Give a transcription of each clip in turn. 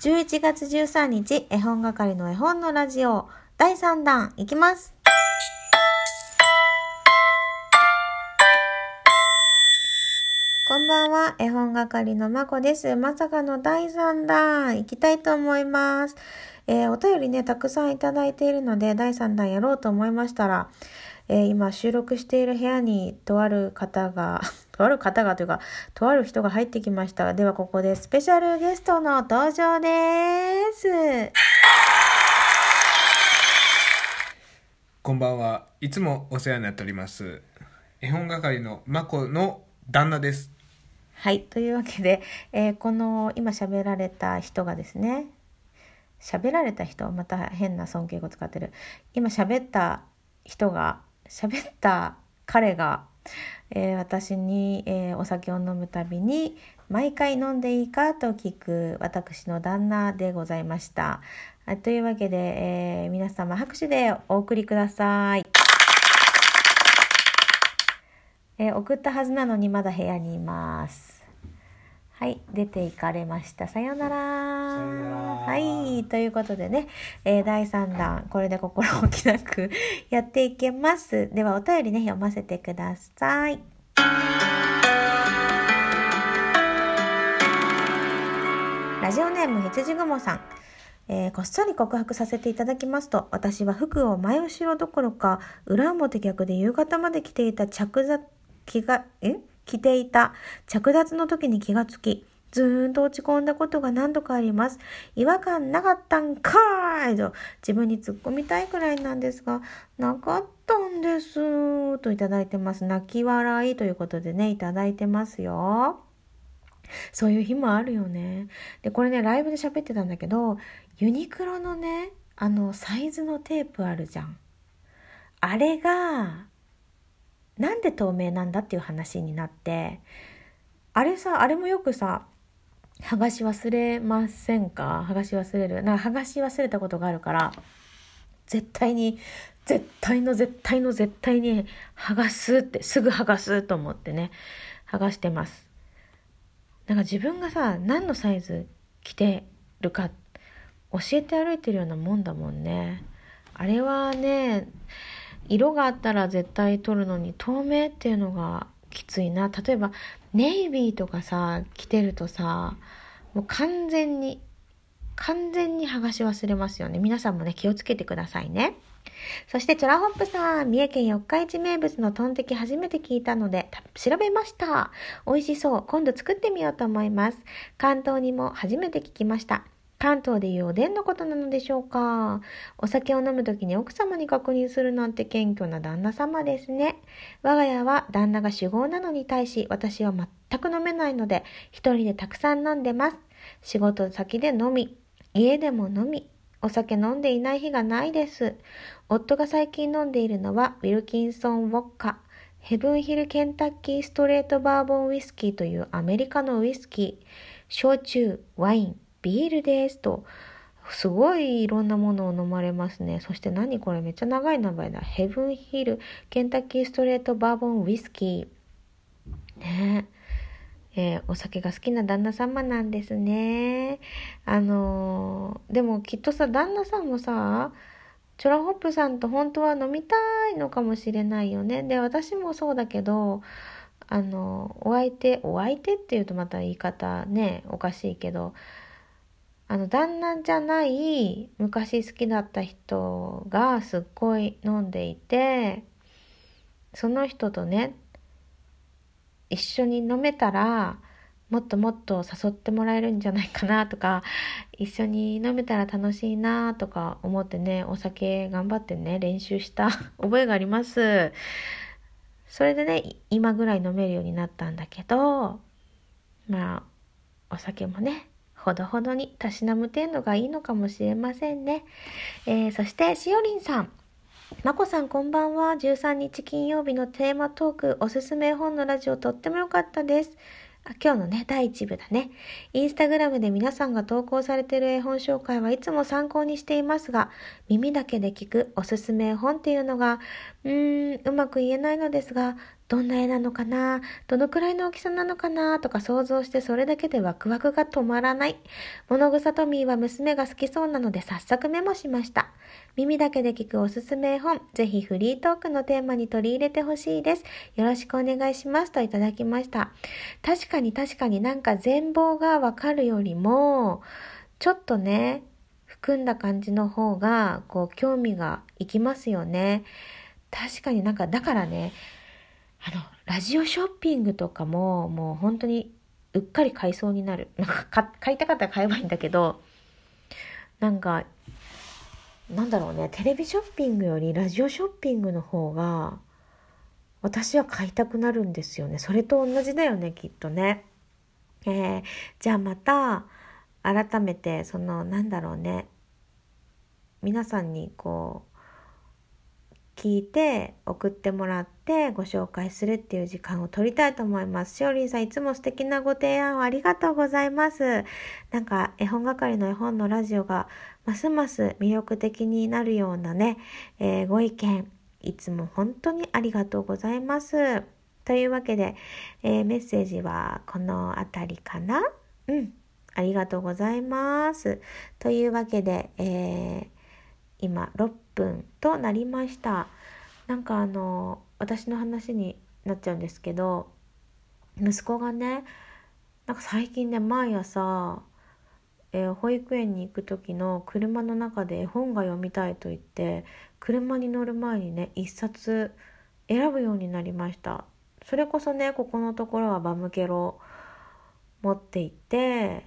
11月13日、絵本係の絵本のラジオ、第3弾、いきます。こんばんは、絵本係のまこです。まさかの第3弾、いきたいと思います。えーお便りね、たくさんいただいているので、第3弾やろうと思いましたら、えー今収録している部屋にとある方が、とある方がというか、とある人が入ってきました。ではここでスペシャルゲストの登場です。こんばんは。いつもお世話になっております。絵本係のまこの旦那です。はい。というわけで、えーこの今喋られた人がですね、喋られた人、また変な尊敬語使ってる。今喋った人が、喋った彼が、えー私に、えーお酒を飲むたびに、毎回飲んでいいかと聞く私の旦那でございました。というわけで、えー皆様拍手でお送りください。えー送ったはずなのにまだ部屋にいます。はい、出て行かれました。さようなら。はい、ということでね、えー第3弾、これで心置きなく やっていけます。では、お便りね、読ませてください。ラジオネーム羊雲さん。えーこっそり告白させていただきますと、私は服を前後ろどころか、裏表逆で夕方まで着ていた着座、気が、え？着ていた着脱の時に気がつき、ずーんと落ち込んだことが何度かあります。違和感なかったんかーいと自分に突っ込みたいくらいなんですが、なかったんです。といただいてます。泣き笑いということでね、いただいてますよ。そういう日もあるよね。で、これね、ライブで喋ってたんだけど、ユニクロのね、あの、サイズのテープあるじゃん。あれが、なんで透明なんだっていう話になって、あれさ、あれもよくさ、剥がし忘れませんか？剥がし忘れる。なんか剥がし忘れたことがあるから、絶対に、絶対の絶対の絶対に剥がすって、すぐ剥がすと思ってね、剥がしてます。なんか自分がさ何のサイズ着てるか教えて歩いてるようなもんだもんねあれはね色があったら絶対取るのに透明っていうのがきついな例えばネイビーとかさ着てるとさもう完全に完全に剥がし忘れますよね皆さんもね気をつけてくださいねそして、チョラホップさん、三重県四日市名物のトンテキ初めて聞いたので、調べました。美味しそう。今度作ってみようと思います。関東にも初めて聞きました。関東でいうおでんのことなのでしょうかお酒を飲むときに奥様に確認するなんて謙虚な旦那様ですね。我が家は旦那が酒豪なのに対し、私は全く飲めないので、一人でたくさん飲んでます。仕事先で飲み、家でも飲み、お酒飲んでいない日がないです。夫が最近飲んでいるのは、ウィルキンソンウォッカ、ヘブンヒルケンタッキーストレートバーボンウイスキーというアメリカのウイスキー、焼酎、ワイン、ビールですと、すごいいろんなものを飲まれますね。そして何これめっちゃ長い名前だ。ヘブンヒルケンタッキーストレートバーボンウイスキー。ねえーお酒が好きな旦那様なんですね。あのーでもきっとさ、旦那さんもさ、チョラホップさんと本当は飲みたいのかもしれないよね。で、私もそうだけど、あの、お相手、お相手っていうとまた言い方ね、おかしいけど、あの、旦那じゃない昔好きだった人がすっごい飲んでいて、その人とね、一緒に飲めたらもっともっと誘ってもらえるんじゃないかなとか一緒に飲めたら楽しいなとか思ってねお酒頑張ってね練習した 覚えがあります。それでね今ぐらい飲めるようになったんだけどまあお酒もねほどほどにたしなむ程度がいいのかもしれませんね、えーそしてしおりんさんまこさんこんばんは。13日金曜日のテーマトーク、おすすめ本のラジオとっても良かったです。今日のね、第1部だね。インスタグラムで皆さんが投稿されている絵本紹介はいつも参考にしていますが、耳だけで聞くおすすめ絵本っていうのが、うーん、うまく言えないのですが、どんな絵なのかな？どのくらいの大きさなのかな？とか想像してそれだけでワクワクが止まらない。物草トミーは娘が好きそうなので早速メモしました。耳だけで聞くおすすめ絵本、ぜひフリートークのテーマに取り入れてほしいです。よろしくお願いしますといただきました。確かに確かになんか全貌がわかるよりも、ちょっとね、含んだ感じの方が、こう、興味がいきますよね。確かになんか、だからね、あの、ラジオショッピングとかも、もう本当にうっかり買いそうになる。なんか買いたかったら買えばいいんだけど、なんか、なんだろうね、テレビショッピングよりラジオショッピングの方が、私は買いたくなるんですよね。それと同じだよね、きっとね。えー、じゃあまた、改めて、その、なんだろうね、皆さんにこう、聞いて送ってもらってご紹介するっていう時間を取りたいと思います。しおりんさんいつも素敵なご提案をありがとうございます。なんか絵本係の絵本のラジオがますます魅力的になるようなね、えー、ご意見いつも本当にありがとうございます。というわけで、えー、メッセージはこの辺りかな？うん。ありがとうございます。というわけで、えー、今6分となりました。なんかあの私の話になっちゃうんですけど息子がねなんか最近ね毎朝、えー、保育園に行く時の車の中で絵本が読みたいと言って車に乗る前にね一冊選ぶようになりました。それこそねここのところはバムケロ持って行って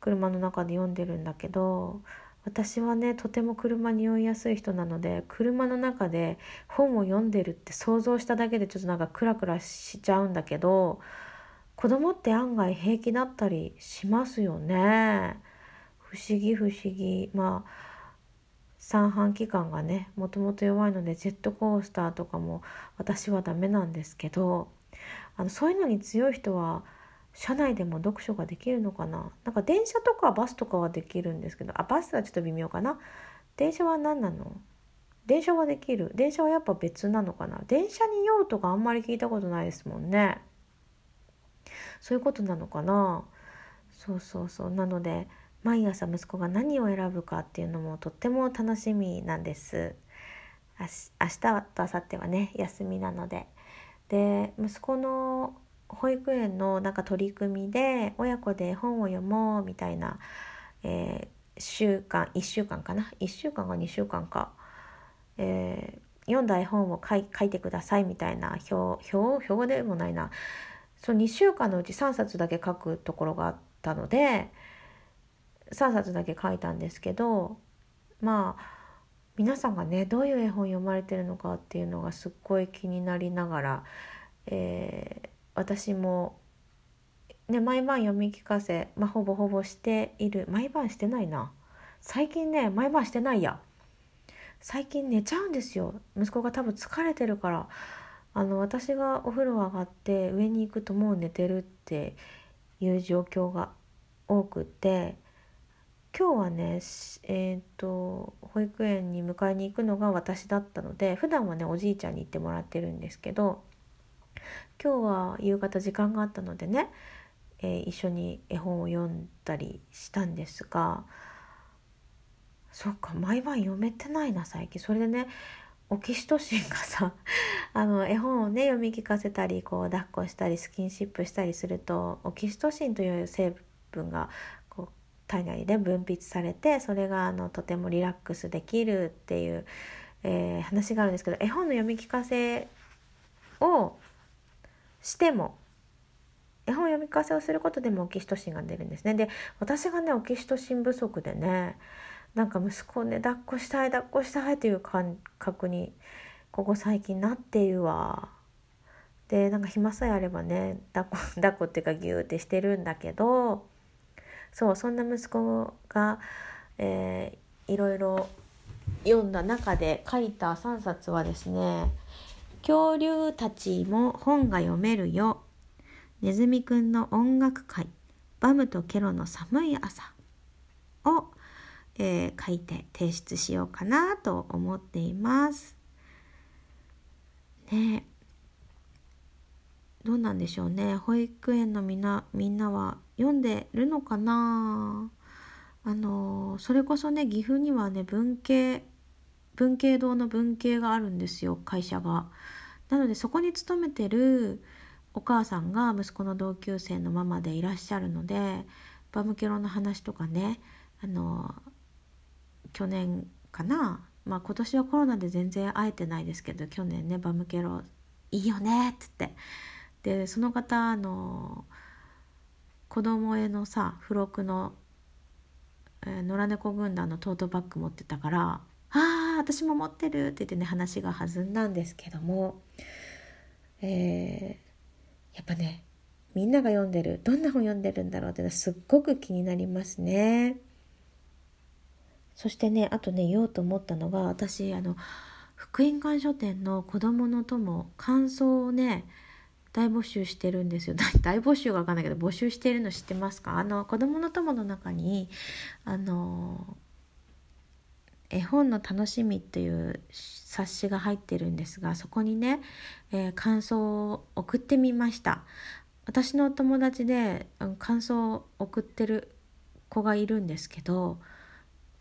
車の中で読んでるんだけど私はねとても車に酔いやすい人なので車の中で本を読んでるって想像しただけでちょっとなんかクラクラしちゃうんだけど子供って案外平気だったりしますよね。不思議不思議。まあ三半規管がねもともと弱いのでジェットコースターとかも私はダメなんですけどあのそういうのに強い人は車内でも読書ができるのかな？なんか電車とかバスとかはできるんですけどあバスはちょっと微妙かな？電車は何なの？電車はできる？電車はやっぱ別なのかな？電車に用とかあんまり聞いたことないですもんね。そういうことなのかな？そうそうそう。なので毎朝息子が何を選ぶかっていうのもとっても楽しみなんです。明日と明後日はね休みなので。で息子の保育園のなんか取り組みで親子で本を読もうみたいな、えー、週間1週間かな？1週間か2週間か、えー、読んだ絵本を書い書いてくださいみたいな表表？表でもないな。その2週間のうち3冊だけ書くところがあったので3冊だけ書いたんですけどまあ皆さんがねどういう絵本読まれてるのかっていうのがすっごい気になりながら、えー、私も、ね、毎晩読み聞かせ、まあ、ほぼほぼしている。毎晩してないな。最近ね毎晩してないや。最近寝ちゃうんですよ。息子が多分疲れてるから。あの私がお風呂上がって上に行くともう寝てるっていう状況が多くて。今日はねえっ、ー、と保育園に迎えに行くのが私だったので普段はねおじいちゃんに行ってもらってるんですけど今日は夕方時間があったのでね、えー、一緒に絵本を読んだりしたんですがそっか毎晩読めてないな最近。それでねオキシトシンがさ あの絵本をね読み聞かせたりこう抱っこしたりスキンシップしたりするとオキシトシンという成分がこう体内で分泌されてそれがあのとてもリラックスできるっていう、えー、話があるんですけど絵本の読み聞かせをしても絵本読み聞かせをすることでもオキシトシンが出るんですね。で私がねオキシトシン不足でねなんか息子をね抱っこしたい抱っこしたいという感覚にここ最近なっているわ。でなんか暇さえあればね抱っこ 抱っこっていうかギューってしてるんだけどそうそんな息子が、えー、いろいろ読んだ中で書いた3冊はですね恐竜たちも本が読めるよ。ネズミくんの音楽会。バムとケロの寒い朝。を、えー、書いて提出しようかなと思っています。ねどうなんでしょうね保育園のみんなみんなは読んでるのかなあのそれこそね岐阜にはね文系文系堂の文系があるんですよ会社が。なのでそこに勤めてるお母さんが息子の同級生のママでいらっしゃるのでバムケロの話とかねあの去年かなまあ今年はコロナで全然会えてないですけど去年ねバムケロいいよねって言ってでその方あの子供へのさ付録の、えー、野良猫軍団のトートバッグ持ってたから「私も持ってる」って言ってね話が弾んだんですけども、えー、やっぱねみんなが読んでるどんな本読んでるんだろうってすっごく気になりますね。そしてねあとね言おうと思ったのが私あの福音館書店の子どもの友感想をね大募集してるんですよ 大募集が分かんないけど募集してるの知ってますか？あの子供の友の中にあの絵本の楽しみっていう冊子が入ってるんですがそこにね、えー、感想を送ってみました。私のお友達で感想を送ってる子がいるんですけど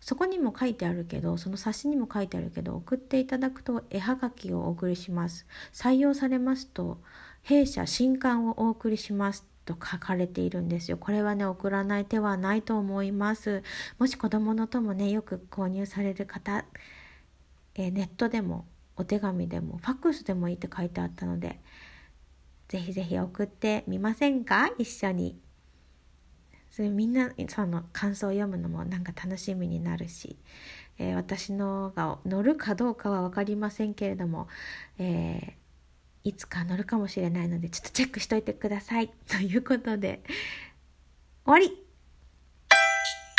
そこにも書いてあるけどその冊子にも書いてあるけど送っていただくと絵はがきをお送りします。採用されますと弊社新刊をお送りします。と書かれているんですよ。これはね、送らない手はないと思います。もし子供のともね、よく購入される方、え、ネットでもお手紙でもファックスでもいいって書いてあったので、ぜひぜひ送ってみませんか？一緒に。それみんなその感想を読むのもなんか楽しみになるし、えー、私のが乗るかどうかは分かりませんけれども、えーいつか乗るかもしれないのでちょっとチェックしといてください。ということで終わり。